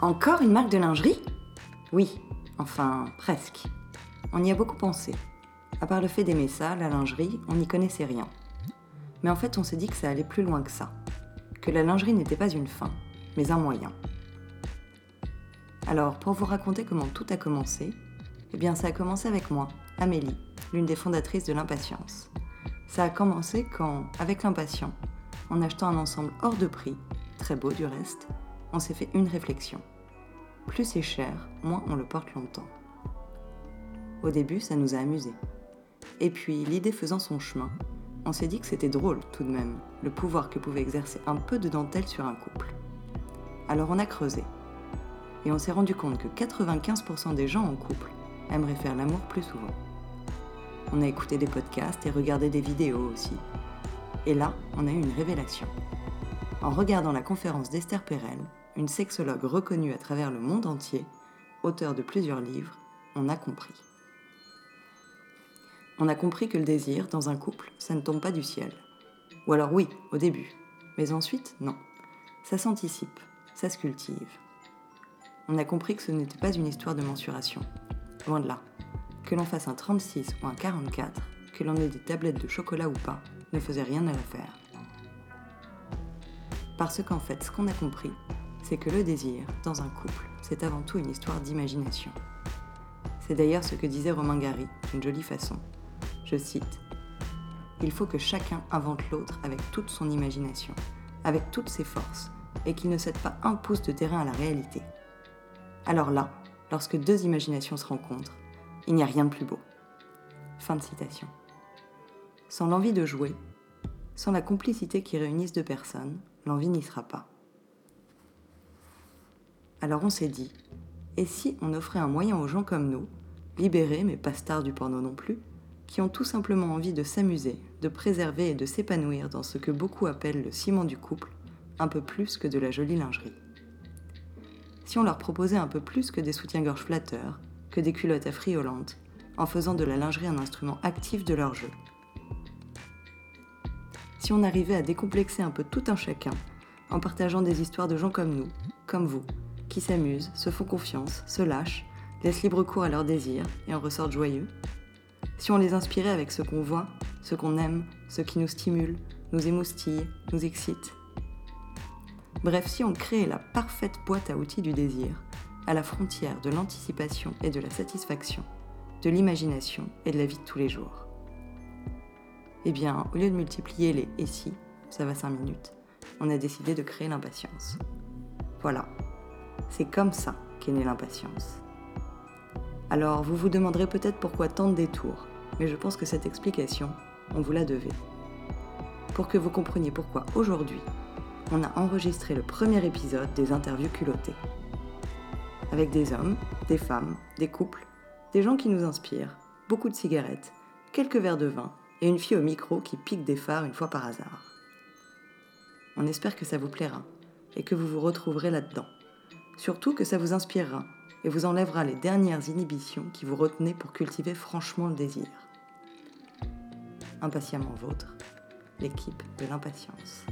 Encore une marque de lingerie? Oui, enfin presque. On y a beaucoup pensé. À part le fait d'aimer ça, la lingerie, on n'y connaissait rien. Mais en fait, on s'est dit que ça allait plus loin que ça. Que la lingerie n'était pas une fin, mais un moyen. Alors, pour vous raconter comment tout a commencé, eh bien, ça a commencé avec moi, Amélie, l'une des fondatrices de l'Impatience. Ça a commencé quand, avec l'Impatient, en achetant un ensemble hors de prix, très beau du reste, on s'est fait une réflexion. Plus c'est cher, moins on le porte longtemps. Au début, ça nous a amusés. Et puis, l'idée faisant son chemin, on s'est dit que c'était drôle tout de même, le pouvoir que pouvait exercer un peu de dentelle sur un couple. Alors on a creusé. Et on s'est rendu compte que 95% des gens en couple aimeraient faire l'amour plus souvent. On a écouté des podcasts et regardé des vidéos aussi. Et là, on a eu une révélation. En regardant la conférence d'Esther Perel, une sexologue reconnue à travers le monde entier, auteur de plusieurs livres, on a compris. On a compris que le désir, dans un couple, ça ne tombe pas du ciel. Ou alors oui, au début. Mais ensuite, non. Ça s'anticipe, ça se cultive. On a compris que ce n'était pas une histoire de mensuration. Loin de là. Que l'on fasse un 36 ou un 44, que l'on ait des tablettes de chocolat ou pas, ne faisait rien à l'affaire. Parce qu'en fait, ce qu'on a compris, c'est que le désir, dans un couple, c'est avant tout une histoire d'imagination. C'est d'ailleurs ce que disait Romain Gary, d'une jolie façon. Je cite Il faut que chacun invente l'autre avec toute son imagination, avec toutes ses forces, et qu'il ne cède pas un pouce de terrain à la réalité. Alors là, lorsque deux imaginations se rencontrent, il n'y a rien de plus beau. Fin de citation. Sans l'envie de jouer, sans la complicité qui réunisse deux personnes, l'envie n'y sera pas. Alors on s'est dit, et si on offrait un moyen aux gens comme nous, libérés mais pas stars du porno non plus, qui ont tout simplement envie de s'amuser, de préserver et de s'épanouir dans ce que beaucoup appellent le ciment du couple, un peu plus que de la jolie lingerie. Si on leur proposait un peu plus que des soutiens-gorge flatteurs, que des culottes affriolantes, en faisant de la lingerie un instrument actif de leur jeu. Si on arrivait à décomplexer un peu tout un chacun, en partageant des histoires de gens comme nous, comme vous, qui s'amusent, se font confiance, se lâchent, laissent libre cours à leurs désirs et en ressortent joyeux. Si on les inspirait avec ce qu'on voit, ce qu'on aime, ce qui nous stimule, nous émoustille, nous excite. Bref, si on créait la parfaite boîte à outils du désir, à la frontière de l'anticipation et de la satisfaction, de l'imagination et de la vie de tous les jours. Eh bien, au lieu de multiplier les et si, ça va 5 minutes, on a décidé de créer l'impatience. Voilà, c'est comme ça qu'est née l'impatience. Alors, vous vous demanderez peut-être pourquoi tant de détours, mais je pense que cette explication, on vous la devait. Pour que vous compreniez pourquoi aujourd'hui, on a enregistré le premier épisode des interviews culottées. Avec des hommes, des femmes, des couples, des gens qui nous inspirent, beaucoup de cigarettes, quelques verres de vin et une fille au micro qui pique des phares une fois par hasard. On espère que ça vous plaira et que vous vous retrouverez là-dedans. Surtout que ça vous inspirera et vous enlèvera les dernières inhibitions qui vous retenaient pour cultiver franchement le désir. Impatiemment vôtre, l'équipe de l'impatience.